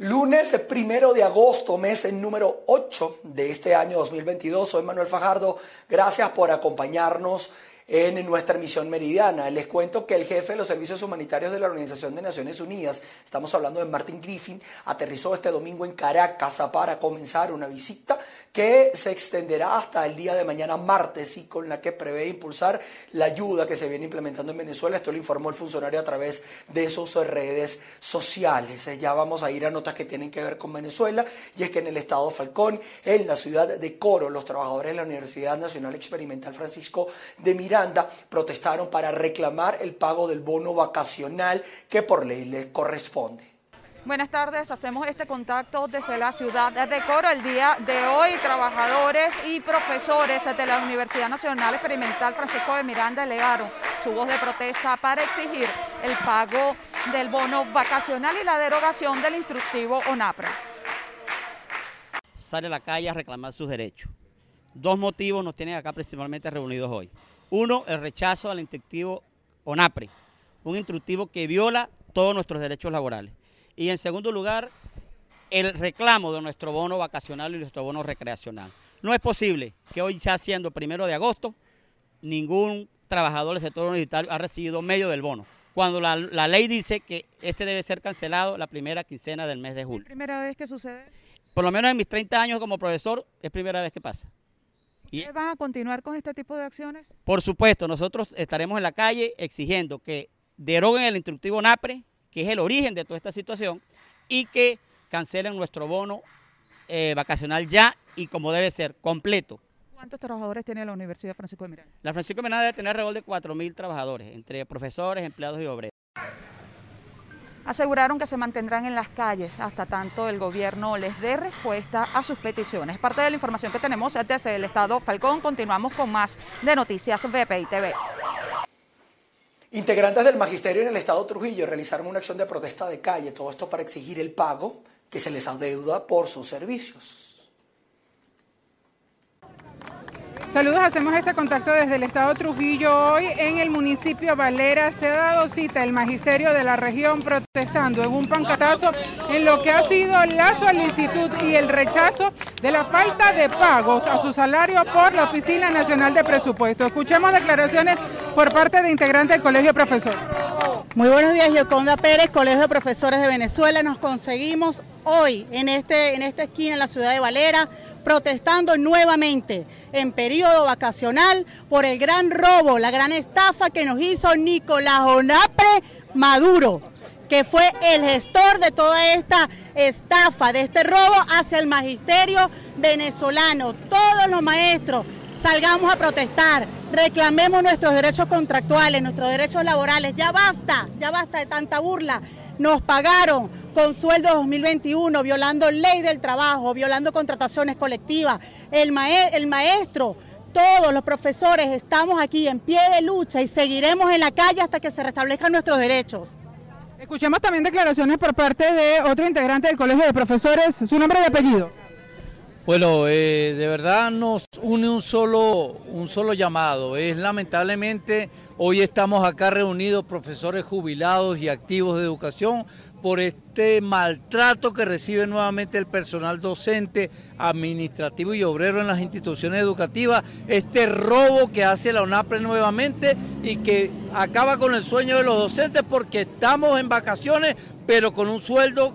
Lunes primero de agosto, mes número 8 de este año 2022. Soy Manuel Fajardo. Gracias por acompañarnos en nuestra emisión meridiana. Les cuento que el jefe de los servicios humanitarios de la Organización de Naciones Unidas, estamos hablando de Martin Griffin, aterrizó este domingo en Caracas para comenzar una visita que se extenderá hasta el día de mañana martes y con la que prevé impulsar la ayuda que se viene implementando en Venezuela. Esto lo informó el funcionario a través de sus redes sociales. Eh, ya vamos a ir a notas que tienen que ver con Venezuela y es que en el estado Falcón, en la ciudad de Coro, los trabajadores de la Universidad Nacional Experimental Francisco de Miranda protestaron para reclamar el pago del bono vacacional que por ley les corresponde. Buenas tardes, hacemos este contacto desde la ciudad de Coro. El día de hoy, trabajadores y profesores de la Universidad Nacional Experimental Francisco de Miranda elevaron su voz de protesta para exigir el pago del bono vacacional y la derogación del instructivo ONAPRE. Sale a la calle a reclamar sus derechos. Dos motivos nos tienen acá principalmente reunidos hoy. Uno, el rechazo al instructivo ONAPRE, un instructivo que viola todos nuestros derechos laborales. Y en segundo lugar, el reclamo de nuestro bono vacacional y nuestro bono recreacional. No es posible que hoy, ya siendo primero de agosto, ningún trabajador del sector universitario ha recibido medio del bono, cuando la, ley dice que este debe ser cancelado la primera quincena del mes de julio. ¿Es primera vez que sucede? Por lo menos en mis 30 años como profesor, es primera vez que pasa. ¿Y van a continuar con este tipo de acciones? Por supuesto, nosotros estaremos en la calle exigiendo que deroguen el instructivo NAPRE, que es el origen de toda esta situación, y que cancelen nuestro bono eh, vacacional ya y como debe ser, completo. ¿Cuántos trabajadores tiene la Universidad Francisco de Miranda? La Francisco de Miranda debe tener alrededor de 4.000 trabajadores, entre profesores, empleados y obreros. Aseguraron que se mantendrán en las calles hasta tanto el gobierno les dé respuesta a sus peticiones. Parte de la información que tenemos desde el Estado Falcón. Continuamos con más de Noticias VPI TV. Integrantes del magisterio en el estado Trujillo realizaron una acción de protesta de calle, todo esto para exigir el pago que se les adeuda por sus servicios. Saludos, hacemos este contacto desde el estado Trujillo. Hoy en el municipio Valera se ha dado cita el magisterio de la región protestando en un pancatazo en lo que ha sido la solicitud y el rechazo de la falta de pagos a su salario por la Oficina Nacional de Presupuesto. Escuchemos declaraciones por parte de integrantes del Colegio de Profesores. Muy buenos días, Yoconda Pérez, Colegio de Profesores de Venezuela. Nos conseguimos hoy en, este, en esta esquina en la ciudad de Valera protestando nuevamente en periodo vacacional por el gran robo, la gran estafa que nos hizo Nicolás Onapre Maduro, que fue el gestor de toda esta estafa, de este robo hacia el magisterio venezolano. Todos los maestros salgamos a protestar, reclamemos nuestros derechos contractuales, nuestros derechos laborales. Ya basta, ya basta de tanta burla. Nos pagaron con sueldo 2021, violando ley del trabajo, violando contrataciones colectivas. El, el maestro, todos los profesores estamos aquí en pie de lucha y seguiremos en la calle hasta que se restablezcan nuestros derechos. Escuchemos también declaraciones por parte de otro integrante del Colegio de Profesores, su nombre y apellido. Bueno, eh, de verdad nos une un solo, un solo llamado. Es lamentablemente, hoy estamos acá reunidos profesores jubilados y activos de educación por este maltrato que recibe nuevamente el personal docente, administrativo y obrero en las instituciones educativas, este robo que hace la UNAPRE nuevamente y que acaba con el sueño de los docentes porque estamos en vacaciones, pero con un sueldo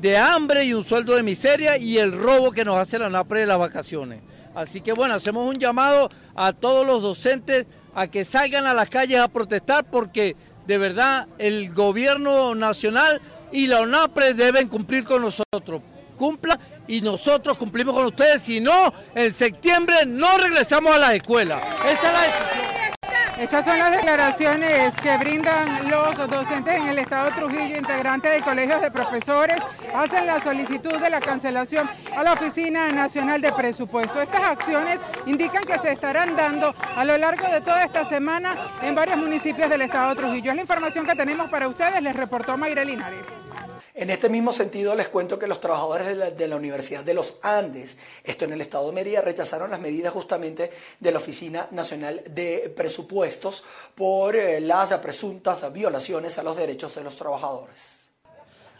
de hambre y un sueldo de miseria y el robo que nos hace la UNAPRE de las vacaciones. Así que bueno, hacemos un llamado a todos los docentes a que salgan a las calles a protestar porque de verdad el gobierno nacional y la ONAPRE deben cumplir con nosotros. Cumpla y nosotros cumplimos con ustedes. Si no, en septiembre no regresamos a la escuela. Esa es la decisión. Estas son las declaraciones que brindan los docentes en el Estado Trujillo, integrantes de colegios de profesores, hacen la solicitud de la cancelación a la Oficina Nacional de Presupuesto. Estas acciones indican que se estarán dando a lo largo de toda esta semana en varios municipios del Estado Trujillo. Es la información que tenemos para ustedes, les reportó Mayra Linares. En este mismo sentido, les cuento que los trabajadores de la, Universidad de los Andes, esto en el estado de Mérida, rechazaron las medidas justamente de la Oficina Nacional de Presupuestos por eh, las presuntas violaciones a los derechos de los trabajadores.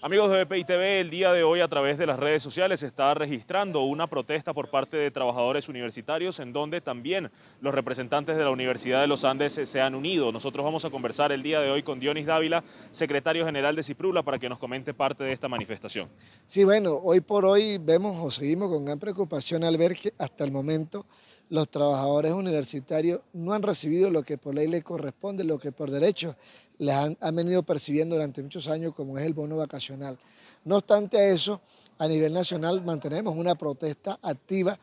Amigos de BPI TV, el día de hoy a través de las redes sociales se está registrando una protesta por parte de trabajadores universitarios en donde también los representantes de la Universidad de los Andes se han unido. Nosotros vamos a conversar el día de hoy con Dionis Dávila, secretario general de Ciprula, para que nos comente parte de esta manifestación. Sí, bueno, hoy por hoy vemos o seguimos con gran preocupación al ver que hasta el momento los trabajadores universitarios no han recibido lo que por ley les corresponde, lo que por derecho les han, venido percibiendo durante muchos años, como es el bono vacacional. No obstante a eso, a nivel nacional mantenemos una protesta activa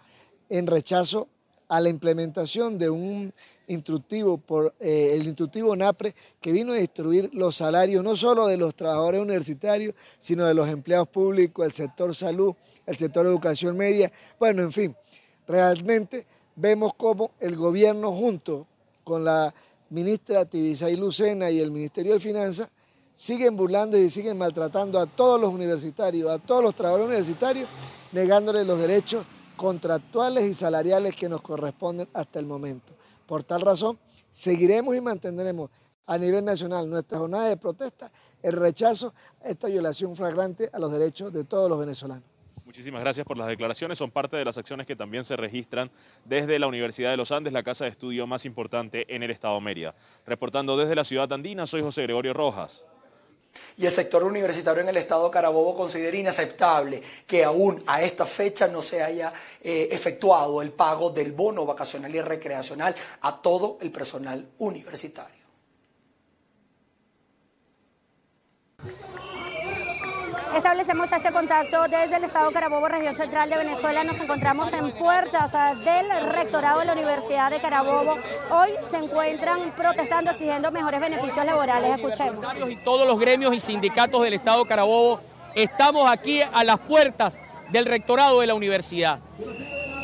en rechazo a la implementación de un instructivo por eh, el instructivo NAPRE que vino a destruir los salarios no solo de los trabajadores universitarios, sino de los empleados públicos, el sector salud, el sector educación media. Bueno, en fin, realmente vemos cómo el gobierno junto con la ministra Tibisay Lucena y el Ministerio de Finanzas siguen burlando y siguen maltratando a todos los universitarios, a todos los trabajadores universitarios, negándoles los derechos contractuales y salariales que nos corresponden hasta el momento. Por tal razón, seguiremos y mantendremos a nivel nacional nuestra jornada de protesta el rechazo a esta violación flagrante a los derechos de todos los venezolanos. Muchísimas gracias por las declaraciones. Son parte de las acciones que también se registran desde la Universidad de los Andes, la casa de estudio más importante en el estado Mérida. Reportando desde la ciudad andina, soy José Gregorio Rojas. Y el sector universitario en el estado Carabobo considera inaceptable que aún a esta fecha no se haya eh, efectuado el pago del bono vacacional y recreacional a todo el personal universitario. Establecemos este contacto desde el Estado Carabobo, región central de Venezuela. Nos encontramos en puertas del rectorado de la Universidad de Carabobo. Hoy se encuentran protestando, exigiendo mejores beneficios laborales. Escuchemos. Y todos los gremios y sindicatos del Estado Carabobo estamos aquí a las puertas del rectorado de la universidad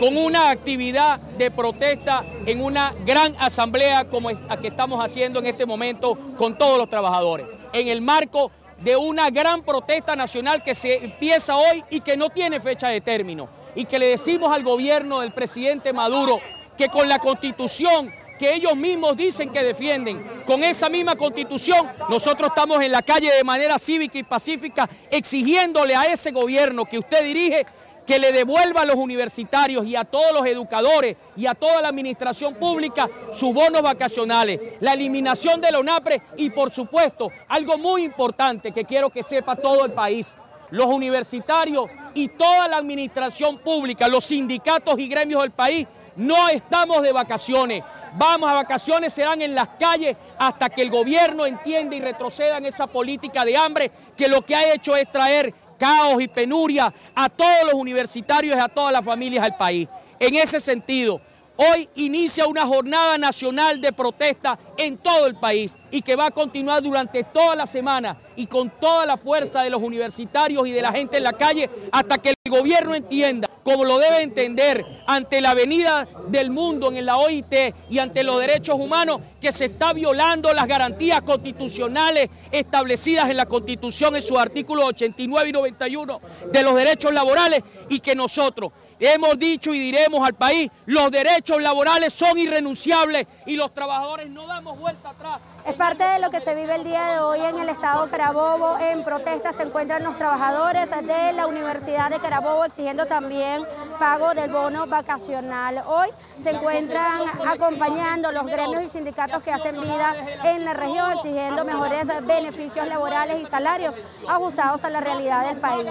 con una actividad de protesta en una gran asamblea como la que estamos haciendo en este momento con todos los trabajadores, en el marco de una gran protesta nacional que se empieza hoy y que no tiene fecha de término. Y que le decimos al gobierno del presidente Maduro que con la constitución que ellos mismos dicen que defienden, con esa misma constitución, nosotros estamos en la calle de manera cívica y pacífica exigiéndole a ese gobierno que usted dirige que le devuelva a los universitarios y a todos los educadores y a toda la administración pública sus bonos vacacionales, la eliminación de la ONAPRE y por supuesto algo muy importante que quiero que sepa todo el país, los universitarios y toda la administración pública, los sindicatos y gremios del país, no estamos de vacaciones. Vamos a vacaciones, serán en las calles hasta que el gobierno entienda y retroceda en esa política de hambre que lo que ha hecho es traer caos y penuria a todos los universitarios y a todas las familias del país. En ese sentido, hoy inicia una jornada nacional de protesta en todo el país y que va a continuar durante toda la semana y con toda la fuerza de los universitarios y de la gente en la calle hasta que el gobierno entienda, como lo debe entender ante la venida del mundo en la OIT y ante los derechos humanos, que se está violando las garantías constitucionales establecidas en la Constitución en sus artículos 89 y 91 de los derechos laborales y que nosotros hemos dicho y diremos al país, los derechos laborales son irrenunciables y los trabajadores no damos vuelta atrás. Es parte de lo que se vive el día de hoy en el estado Carabobo. En protesta se encuentran los trabajadores de la Universidad de Carabobo exigiendo también pago del bono vacacional. Hoy se encuentran acompañando los gremios y sindicatos que hacen vida en la región exigiendo mejores beneficios laborales y salarios ajustados a la realidad del país.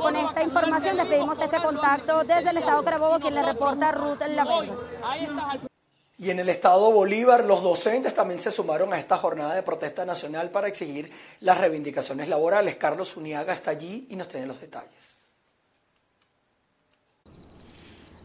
Con esta información despedimos este contacto desde el estado Carabobo, quien le reporta Ruth Lamento. Y en el estado Bolívar, los docentes también se sumaron a esta jornada de protesta nacional para exigir las reivindicaciones laborales. Carlos Uniaga está allí y nos tiene los detalles.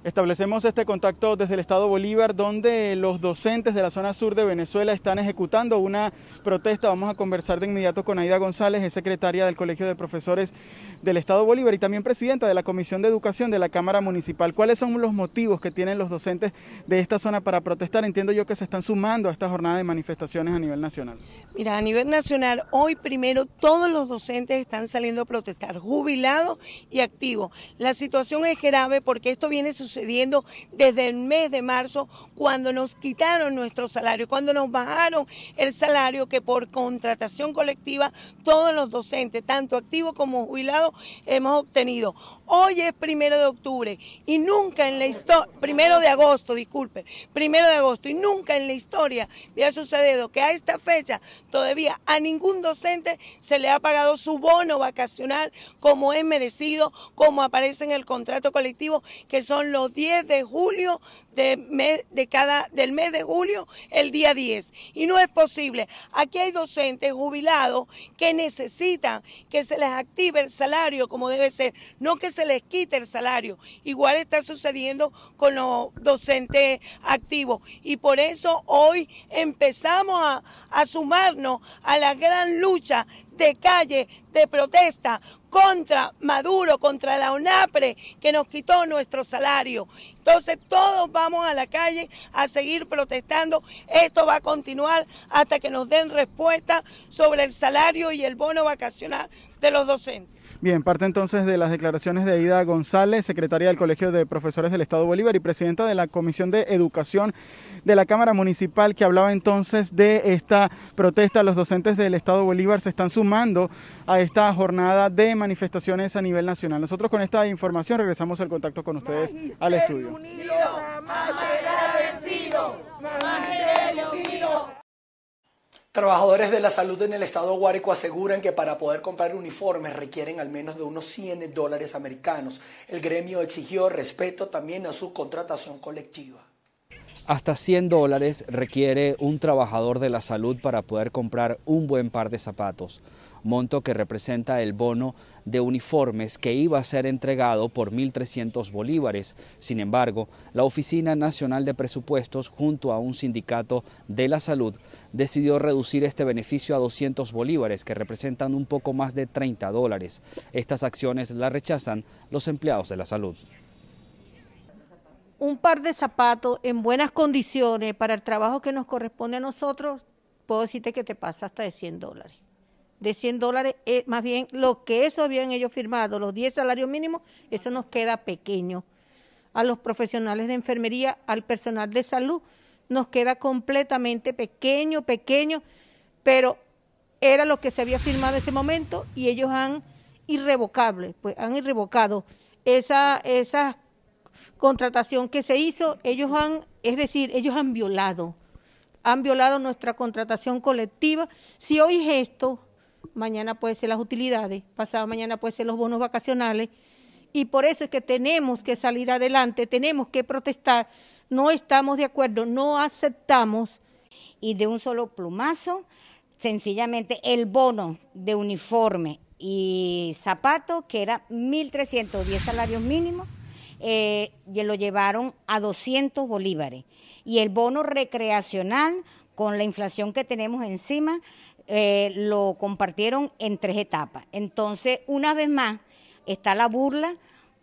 Establecemos este contacto desde el Estado Bolívar, donde los docentes de la zona sur de Venezuela están ejecutando una protesta. Vamos a conversar de inmediato con Aida González, es secretaria del Colegio de Profesores del Estado Bolívar y también presidenta de la Comisión de Educación de la Cámara Municipal. ¿Cuáles son los motivos que tienen los docentes de esta zona para protestar? Entiendo yo que se están sumando a esta jornada de manifestaciones a nivel nacional. Mira, a nivel nacional, hoy primero todos los docentes están saliendo a protestar, jubilados y activos. La situación es grave porque esto viene sucediendo sucediendo desde el mes de marzo cuando nos quitaron nuestro salario, cuando nos bajaron el salario que por contratación colectiva todos los docentes, tanto activos como jubilados, hemos obtenido. Hoy es primero de octubre y nunca en la historia, primero de agosto, disculpe, primero de agosto y nunca en la historia había sucedido que a esta fecha todavía a ningún docente se le ha pagado su bono vacacional como es merecido, como aparece en el contrato colectivo, que son los 10 de julio de, de cada, del mes de julio, el día 10. Y no es posible. Aquí hay docentes jubilados que necesitan que se les active el salario como debe ser, no que se les quite el salario. Igual está sucediendo con los docentes activos. Y por eso hoy empezamos a, a sumarnos a la gran lucha de calle, de protesta contra Maduro, contra la UNAPRE, que nos quitó nuestro salario. Entonces todos vamos a la calle a seguir protestando. Esto va a continuar hasta que nos den respuesta sobre el salario y el bono vacacional de los docentes. Bien, parte entonces de las declaraciones de Aida González, secretaria del Colegio de Profesores del Estado Bolívar y presidenta de la Comisión de Educación de la Cámara Municipal, que hablaba entonces de esta protesta. Los docentes del Estado Bolívar se están sumando a esta jornada de manifestaciones a nivel nacional. Nosotros con esta información regresamos al contacto con ustedes al estudio. Trabajadores de la salud en el estado Guárico aseguran que para poder comprar uniformes requieren al menos de unos 100 dólares americanos. El gremio exigió respeto también a su contratación colectiva. Hasta 100 dólares requiere un trabajador de la salud para poder comprar un buen par de zapatos monto que representa el bono de uniformes que iba a ser entregado por 1.300 bolívares. Sin embargo, la Oficina Nacional de Presupuestos, junto a un sindicato de la salud, decidió reducir este beneficio a 200 bolívares, que representan un poco más de 30 dólares. Estas acciones las rechazan los empleados de la salud. Un par de zapatos en buenas condiciones para el trabajo que nos corresponde a nosotros, puedo decirte que te pasa hasta de 100 dólares de 100 dólares, eh, más bien lo que eso habían ellos firmado, los 10 salarios mínimos, eso nos queda pequeño. A los profesionales de enfermería, al personal de salud, nos queda completamente pequeño, pequeño, pero era lo que se había firmado en ese momento y ellos han irrevocable, pues han irrevocado esa, esa contratación que se hizo, ellos han, es decir, ellos han violado, han violado nuestra contratación colectiva. Si hoy es esto, mañana puede ser las utilidades, pasado mañana puede ser los bonos vacacionales, y por eso es que tenemos que salir adelante, tenemos que protestar, no estamos de acuerdo, no aceptamos. Y de un solo plumazo, sencillamente el bono de uniforme y zapato, que era 1.310 salarios mínimos, eh, lo llevaron a 200 bolívares. Y el bono recreacional, con la inflación que tenemos encima, eh, lo compartieron en tres etapas. Entonces, una vez más, está la burla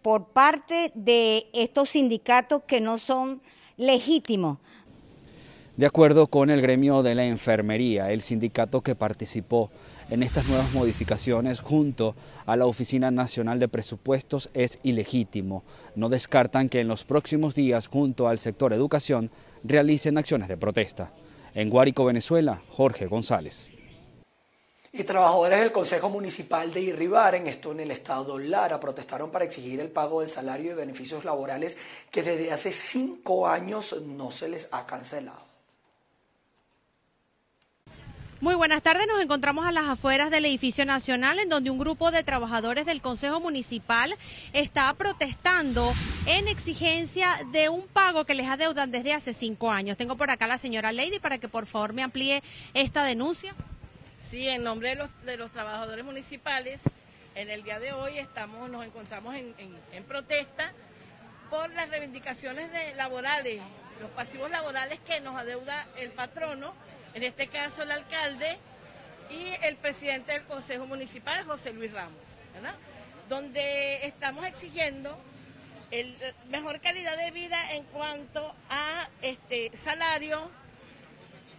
por parte de estos sindicatos que no son legítimos. De acuerdo con el gremio de la enfermería, el sindicato que participó en estas nuevas modificaciones junto a la Oficina Nacional de Presupuestos es ilegítimo. No descartan que en los próximos días, junto al sector educación, realicen acciones de protesta. En Guárico, Venezuela, Jorge González. Y trabajadores del Consejo Municipal de Irribaren, esto en el estado Lara, protestaron para exigir el pago del salario y beneficios laborales que desde hace cinco años no se les ha cancelado. Muy buenas tardes, nos encontramos a las afueras del edificio nacional en donde un grupo de trabajadores del Consejo Municipal está protestando en exigencia de un pago que les adeudan desde hace cinco años. Tengo por acá a la señora Lady para que por favor me amplíe esta denuncia. Sí, en nombre de los, de los trabajadores municipales, en el día de hoy estamos, nos encontramos en, protesta por las reivindicaciones laborales, los pasivos laborales que nos adeuda el patrono, en este caso el alcalde y el presidente del Consejo Municipal, José Luis Ramos, ¿verdad? donde estamos exigiendo el, mejor calidad de vida en cuanto a este salario,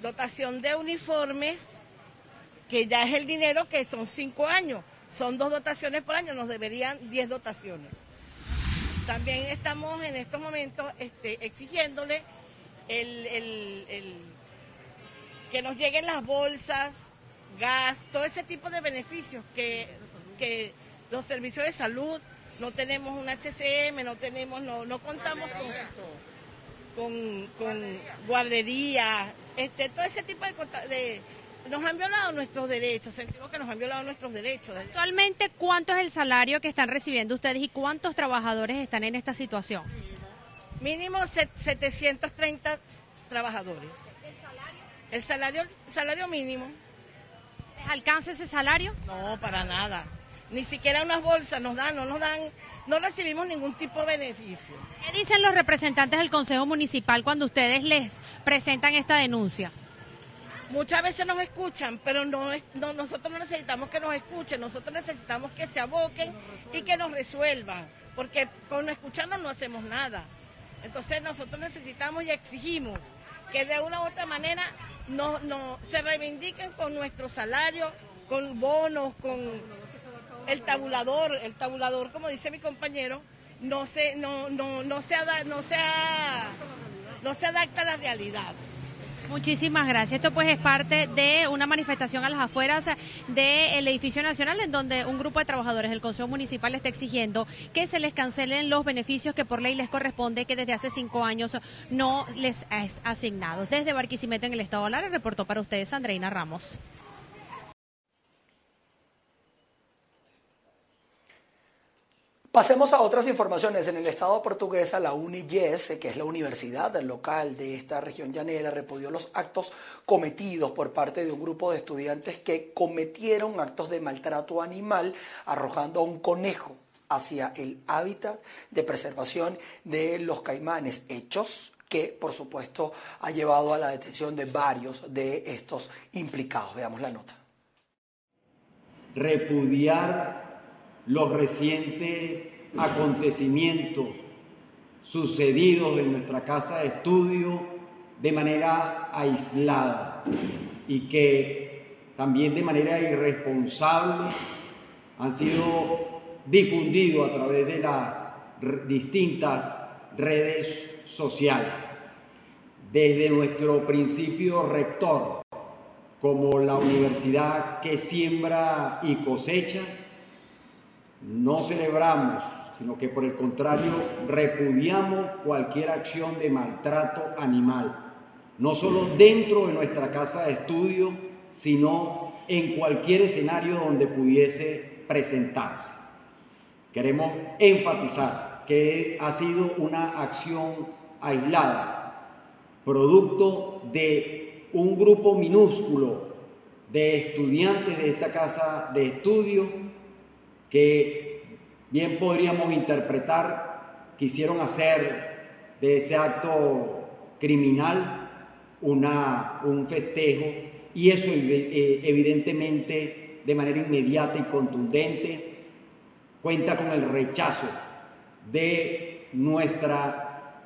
dotación de uniformes, que ya es el dinero que son cinco años. Son dos dotaciones por año, nos deberían diez dotaciones. También estamos en estos momentos este, exigiéndole el, que nos lleguen las bolsas, gas, todo ese tipo de beneficios que, que los servicios de salud, no tenemos un HCM, no tenemos, no, no contamos con, con, guardería, este, todo ese tipo de nos han violado nuestros derechos, sentimos que nos han violado nuestros derechos. Actualmente, ¿cuánto es el salario que están recibiendo ustedes y cuántos trabajadores están en esta situación? Mínimo 730 trabajadores. ¿El salario? El salario, salario mínimo. ¿Les alcanza ese salario? No, para nada. Ni siquiera unas bolsas nos dan, no nos dan, no recibimos ningún tipo de beneficio. ¿Qué dicen los representantes del Consejo Municipal cuando ustedes les presentan esta denuncia? Muchas veces nos escuchan, pero no, no, nosotros no necesitamos que nos escuchen, nosotros necesitamos que se aboquen y que nos resuelvan, porque con escucharnos no hacemos nada. Entonces nosotros necesitamos y exigimos que de una u otra manera no, no, se reivindiquen con nuestro salario, con bonos, con el tabulador, el tabulador, como dice mi compañero, no se, no, no, no se, no se, no se adapta a la realidad. Muchísimas gracias. Esto pues es parte de una manifestación a las afueras del edificio nacional en donde un grupo de trabajadores del Consejo Municipal está exigiendo que se les cancelen los beneficios que por ley les corresponde que desde hace cinco años no les es asignado. Desde Barquisimeto en el Estado de Lara reportó para ustedes Andreina Ramos. Pasemos a otras informaciones. En el estado portuguesa, la UNIYES, que es la universidad local de esta región llanera, repudió los actos cometidos por parte de un grupo de estudiantes que cometieron actos de maltrato animal arrojando a un conejo hacia el hábitat de preservación de los caimanes, hechos que por supuesto ha llevado a la detención de varios de estos implicados. Veamos la nota. Repudiar los recientes acontecimientos sucedidos en nuestra casa de estudio de manera aislada y que también de manera irresponsable han sido difundidos a través de las distintas redes sociales. Desde nuestro principio rector, como la universidad que siembra y cosecha, no celebramos, sino que por el contrario repudiamos cualquier acción de maltrato animal, no solo dentro de nuestra casa de estudio, sino en cualquier escenario donde pudiese presentarse. Queremos enfatizar que ha sido una acción aislada, producto de un grupo minúsculo de estudiantes de esta casa de estudio que bien podríamos interpretar quisieron hacer de ese acto criminal una, un festejo y eso eh, evidentemente de manera inmediata y contundente cuenta con el rechazo de nuestra,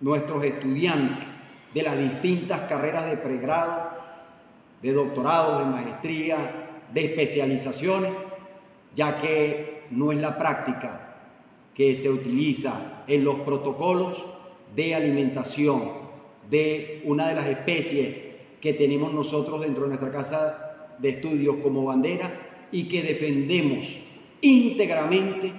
nuestros estudiantes de las distintas carreras de pregrado, de doctorado, de maestría, de especializaciones ya que no es la práctica que se utiliza en los protocolos de alimentación de una de las especies que tenemos nosotros dentro de nuestra casa de estudios como bandera y que defendemos íntegramente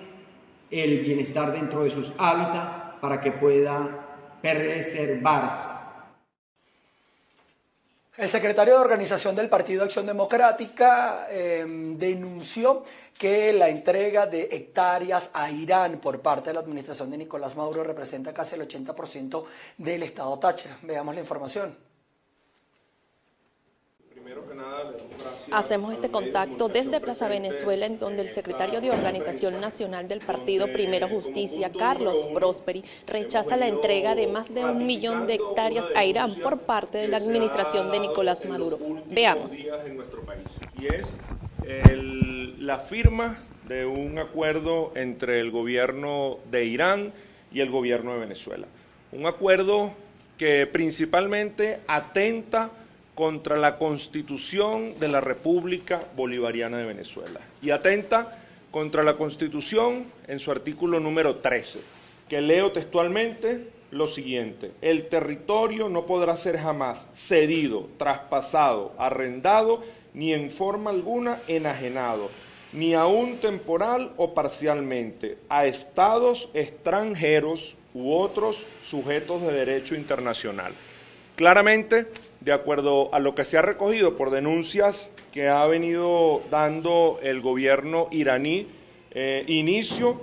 el bienestar dentro de sus hábitats para que pueda preservarse. El secretario de organización del Partido Acción Democrática eh, denunció que la entrega de hectáreas a Irán por parte de la administración de Nicolás Maduro representa casi el 80% del Estado Táchira. Veamos la información. Hacemos este contacto desde Plaza Venezuela, en donde el secretario de Organización Nacional del Partido Primero Justicia, Carlos Prosperi, rechaza la entrega de más de un millón de hectáreas a Irán por parte de la administración de Nicolás Maduro. Veamos. Y es la firma de un acuerdo entre el gobierno de Irán y el gobierno de Venezuela. Un acuerdo que principalmente atenta contra la Constitución de la República Bolivariana de Venezuela y atenta contra la Constitución en su artículo número 13, que leo textualmente lo siguiente, el territorio no podrá ser jamás cedido, traspasado, arrendado, ni en forma alguna enajenado, ni aún temporal o parcialmente, a estados extranjeros u otros sujetos de derecho internacional. Claramente, de acuerdo a lo que se ha recogido por denuncias que ha venido dando el gobierno iraní, eh, inicio,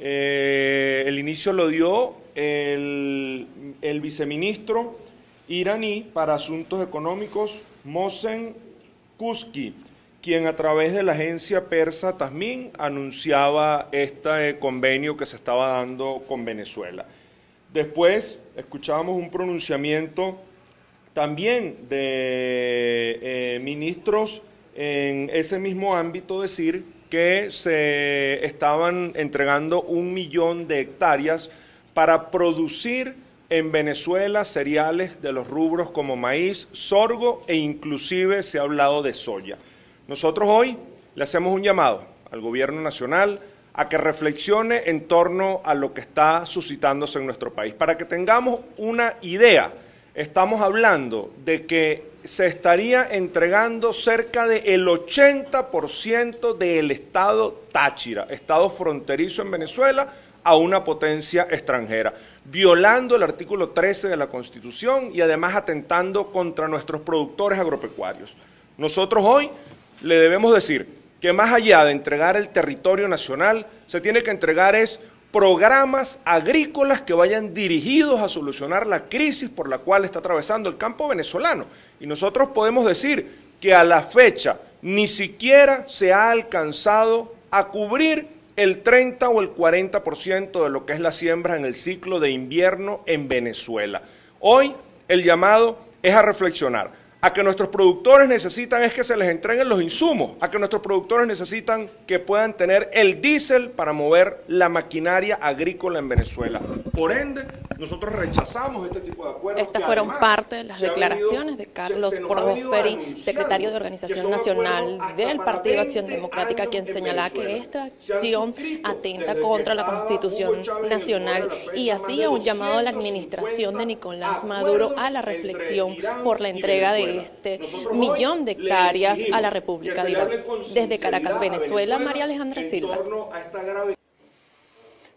eh, el inicio lo dio el, el viceministro iraní para Asuntos Económicos, Mosen Kuski, quien a través de la agencia persa Tasmin anunciaba este convenio que se estaba dando con Venezuela. Después escuchábamos un pronunciamiento también de eh, ministros en ese mismo ámbito decir que se estaban entregando un millón de hectáreas para producir en Venezuela cereales de los rubros como maíz, sorgo e inclusive se ha hablado de soya. Nosotros hoy le hacemos un llamado al gobierno nacional a que reflexione en torno a lo que está suscitándose en nuestro país. Para que tengamos una idea, estamos hablando de que se estaría entregando cerca del 80% del estado Táchira, estado fronterizo en Venezuela, a una potencia extranjera, violando el artículo 13 de la Constitución y además atentando contra nuestros productores agropecuarios. Nosotros hoy le debemos decir que más allá de entregar el territorio nacional, se tiene que entregar es programas agrícolas que vayan dirigidos a solucionar la crisis por la cual está atravesando el campo venezolano. Y nosotros podemos decir que a la fecha ni siquiera se ha alcanzado a cubrir el 30 o el 40% de lo que es la siembra en el ciclo de invierno en Venezuela. Hoy el llamado es a reflexionar a que nuestros productores necesitan es que se les entreguen los insumos, a que nuestros productores necesitan que puedan tener el diésel para mover la maquinaria agrícola en Venezuela. Por ende, nosotros rechazamos este tipo de acuerdos. Estas fueron parte de las declaraciones de Carlos Prosperi, secretario de Organización Nacional del Partido Acción Democrática, quien señala que esta acción atenta contra la Constitución Nacional y hacía un llamado a la administración de Nicolás Maduro a la reflexión por la entrega de este millón de hectáreas a la República de Irán. Desde Caracas, Venezuela, María Alejandra Silva.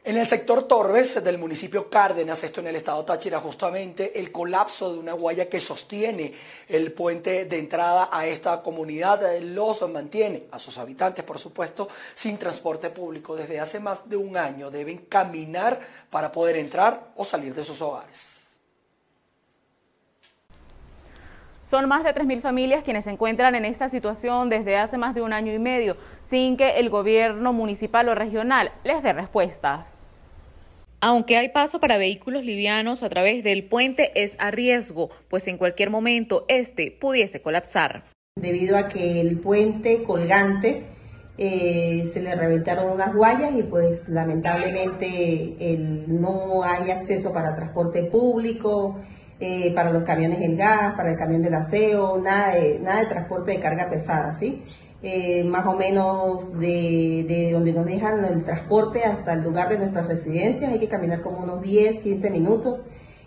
En el sector Torbes del municipio Cárdenas, esto en el estado Táchira, justamente el colapso de una guaya que sostiene el puente de entrada a esta comunidad los mantiene a sus habitantes, por supuesto, sin transporte público. Desde hace más de un año deben caminar para poder entrar o salir de sus hogares. Son más de 3.000 familias quienes se encuentran en esta situación desde hace más de un año y medio, sin que el gobierno municipal o regional les dé respuestas. Aunque hay paso para vehículos livianos a través del puente, es a riesgo, pues en cualquier momento este pudiese colapsar. Debido a que el puente colgante eh, se le reventaron unas guayas y pues lamentablemente no hay acceso para transporte público, eh, para los camiones en gas, para el camión del aseo, nada de, nada de transporte de carga pesada, ¿sí? Eh, más o menos de, de, donde nos dejan el transporte hasta el lugar de nuestras residencias, hay que caminar como unos 10, 15 minutos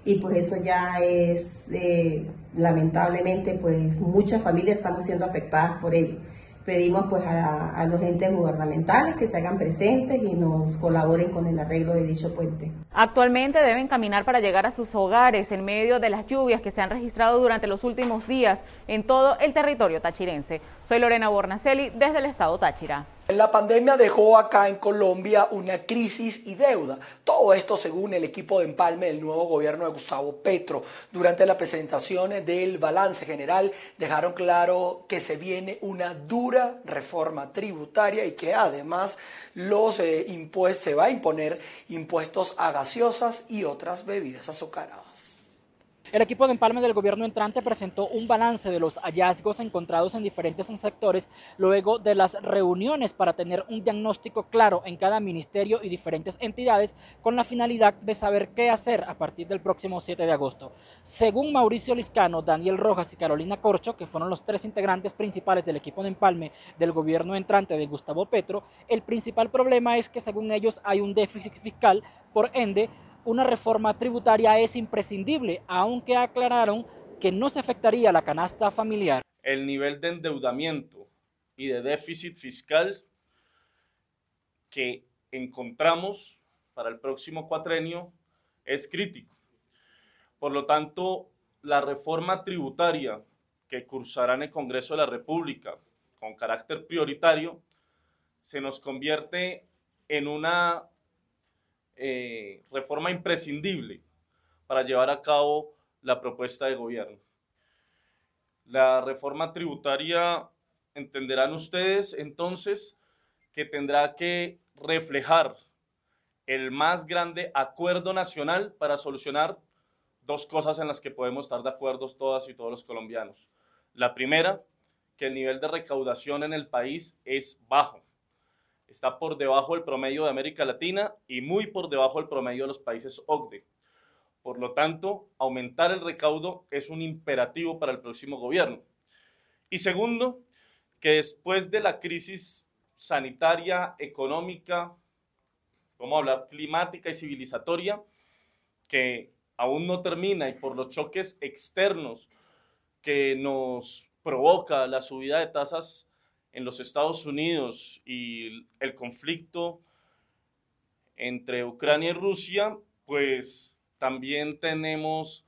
y pues eso ya es, eh, lamentablemente, pues muchas familias estamos siendo afectadas por ello pedimos pues a, los entes gubernamentales que se hagan presentes y nos colaboren con el arreglo de dicho puente. Actualmente deben caminar para llegar a sus hogares en medio de las lluvias que se han registrado durante los últimos días en todo el territorio tachirense. Soy Lorena Bornacelli desde el estado Táchira. La pandemia dejó acá en Colombia una crisis y deuda. Todo esto según el equipo de empalme del nuevo gobierno de Gustavo Petro. Durante la presentación del balance general dejaron claro que se viene una dura reforma tributaria y que además los eh, impuestos se va a imponer impuestos a gaseosas y otras bebidas azucaradas. El equipo de empalme del gobierno entrante presentó un balance de los hallazgos encontrados en diferentes sectores luego de las reuniones para tener un diagnóstico claro en cada ministerio y diferentes entidades con la finalidad de saber qué hacer a partir del próximo 7 de agosto. Según Mauricio Liscano, Daniel Rojas y Carolina Corcho, que fueron los tres integrantes principales del equipo de empalme del gobierno entrante de Gustavo Petro, el principal problema es que según ellos hay un déficit fiscal, por ende, una reforma tributaria es imprescindible, aunque aclararon que no se afectaría la canasta familiar. El nivel de endeudamiento y de déficit fiscal que encontramos para el próximo cuatrenio es crítico. Por lo tanto, la reforma tributaria que cursará en el Congreso de la República con carácter prioritario se nos convierte en una eh, reforma imprescindible para llevar a cabo la propuesta de gobierno. La reforma tributaria, entenderán ustedes entonces, que tendrá que reflejar el más grande acuerdo nacional para solucionar dos cosas en las que podemos estar de acuerdo todas y todos los colombianos. La primera, que el nivel de recaudación en el país es bajo. Está por debajo del promedio de América Latina y muy por debajo del promedio de los países OCDE. Por lo tanto, aumentar el recaudo es un imperativo para el próximo gobierno. Y segundo, que después de la crisis sanitaria, económica, vamos a hablar climática y civilizatoria, que aún no termina y por los choques externos que nos provoca la subida de tasas en los Estados Unidos y el conflicto entre Ucrania y Rusia, pues también tenemos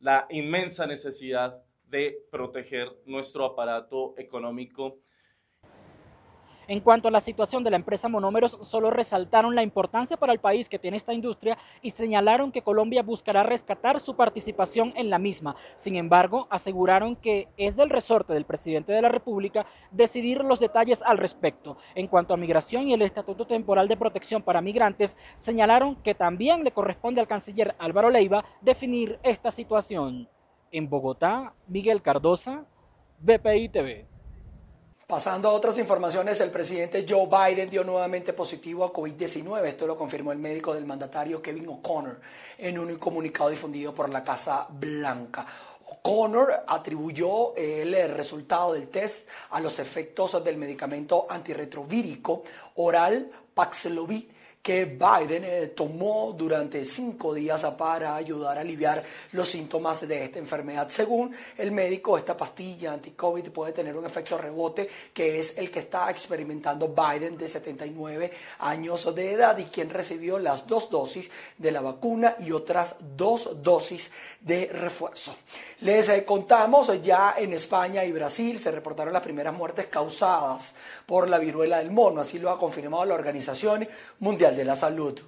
la inmensa necesidad de proteger nuestro aparato económico en cuanto a la situación de la empresa Monómeros, solo resaltaron la importancia para el país que tiene esta industria y señalaron que Colombia buscará rescatar su participación en la misma. Sin embargo, aseguraron que es del resorte del presidente de la República decidir los detalles al respecto. En cuanto a migración y el Estatuto Temporal de Protección para Migrantes, señalaron que también le corresponde al canciller Álvaro Leiva definir esta situación. En Bogotá, Miguel Cardosa, BPI TV. Pasando a otras informaciones, el presidente Joe Biden dio nuevamente positivo a COVID-19. Esto lo confirmó el médico del mandatario Kevin O'Connor en un comunicado difundido por la Casa Blanca. O'Connor atribuyó el resultado del test a los efectos del medicamento antirretrovírico oral Paxlovid que Biden eh, tomó durante cinco días para ayudar a aliviar los síntomas de esta enfermedad. Según el médico, esta pastilla anti-COVID puede tener un efecto rebote que es el que está experimentando Biden de 79 años de edad y quien recibió las dos dosis de la vacuna y otras dos dosis de refuerzo. Les eh, contamos ya en España y Brasil se reportaron las primeras muertes causadas por la viruela del mono, así lo ha confirmado la Organización Mundial la Salud.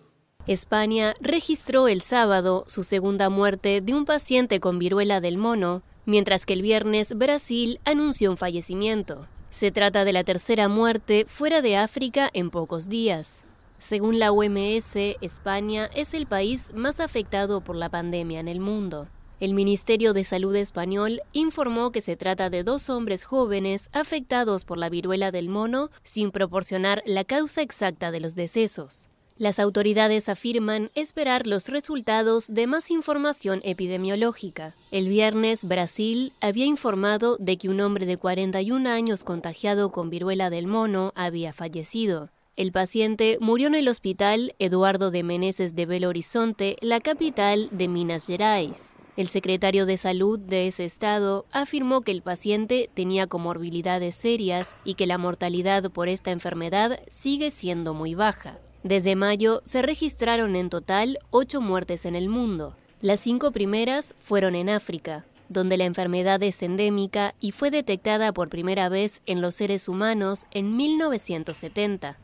España registró el sábado su segunda muerte de un paciente con viruela del mono, mientras que el viernes Brasil anunció un fallecimiento. Se trata de la tercera muerte fuera de África en pocos días. Según la OMS, España es el país más afectado por la pandemia en el mundo. El Ministerio de Salud español informó que se trata de dos hombres jóvenes afectados por la viruela del mono sin proporcionar la causa exacta de los decesos. Las autoridades afirman esperar los resultados de más información epidemiológica. El viernes, Brasil había informado de que un hombre de 41 años contagiado con viruela del mono había fallecido. El paciente murió en el hospital Eduardo de Meneses de Belo Horizonte, la capital de Minas Gerais. El secretario de Salud de ese estado afirmó que el paciente tenía comorbilidades serias y que la mortalidad por esta enfermedad sigue siendo muy baja. Desde mayo se registraron en total ocho muertes en el mundo. Las cinco primeras fueron en África, donde la enfermedad es endémica y fue detectada por primera vez en los seres humanos en 1970.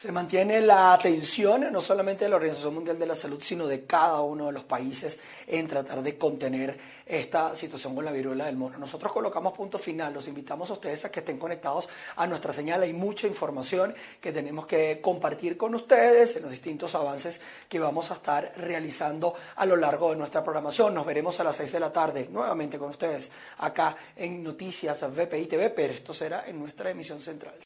Se mantiene la atención no solamente de la Organización Mundial de la Salud, sino de cada uno de los países en tratar de contener esta situación con la viruela del mono. Nosotros colocamos punto final, los invitamos a ustedes a que estén conectados a nuestra señal. Hay mucha información que tenemos que compartir con ustedes en los distintos avances que vamos a estar realizando a lo largo de nuestra programación. Nos veremos a las 6 de la tarde nuevamente con ustedes acá en Noticias VPI TV, pero esto será en nuestra emisión central.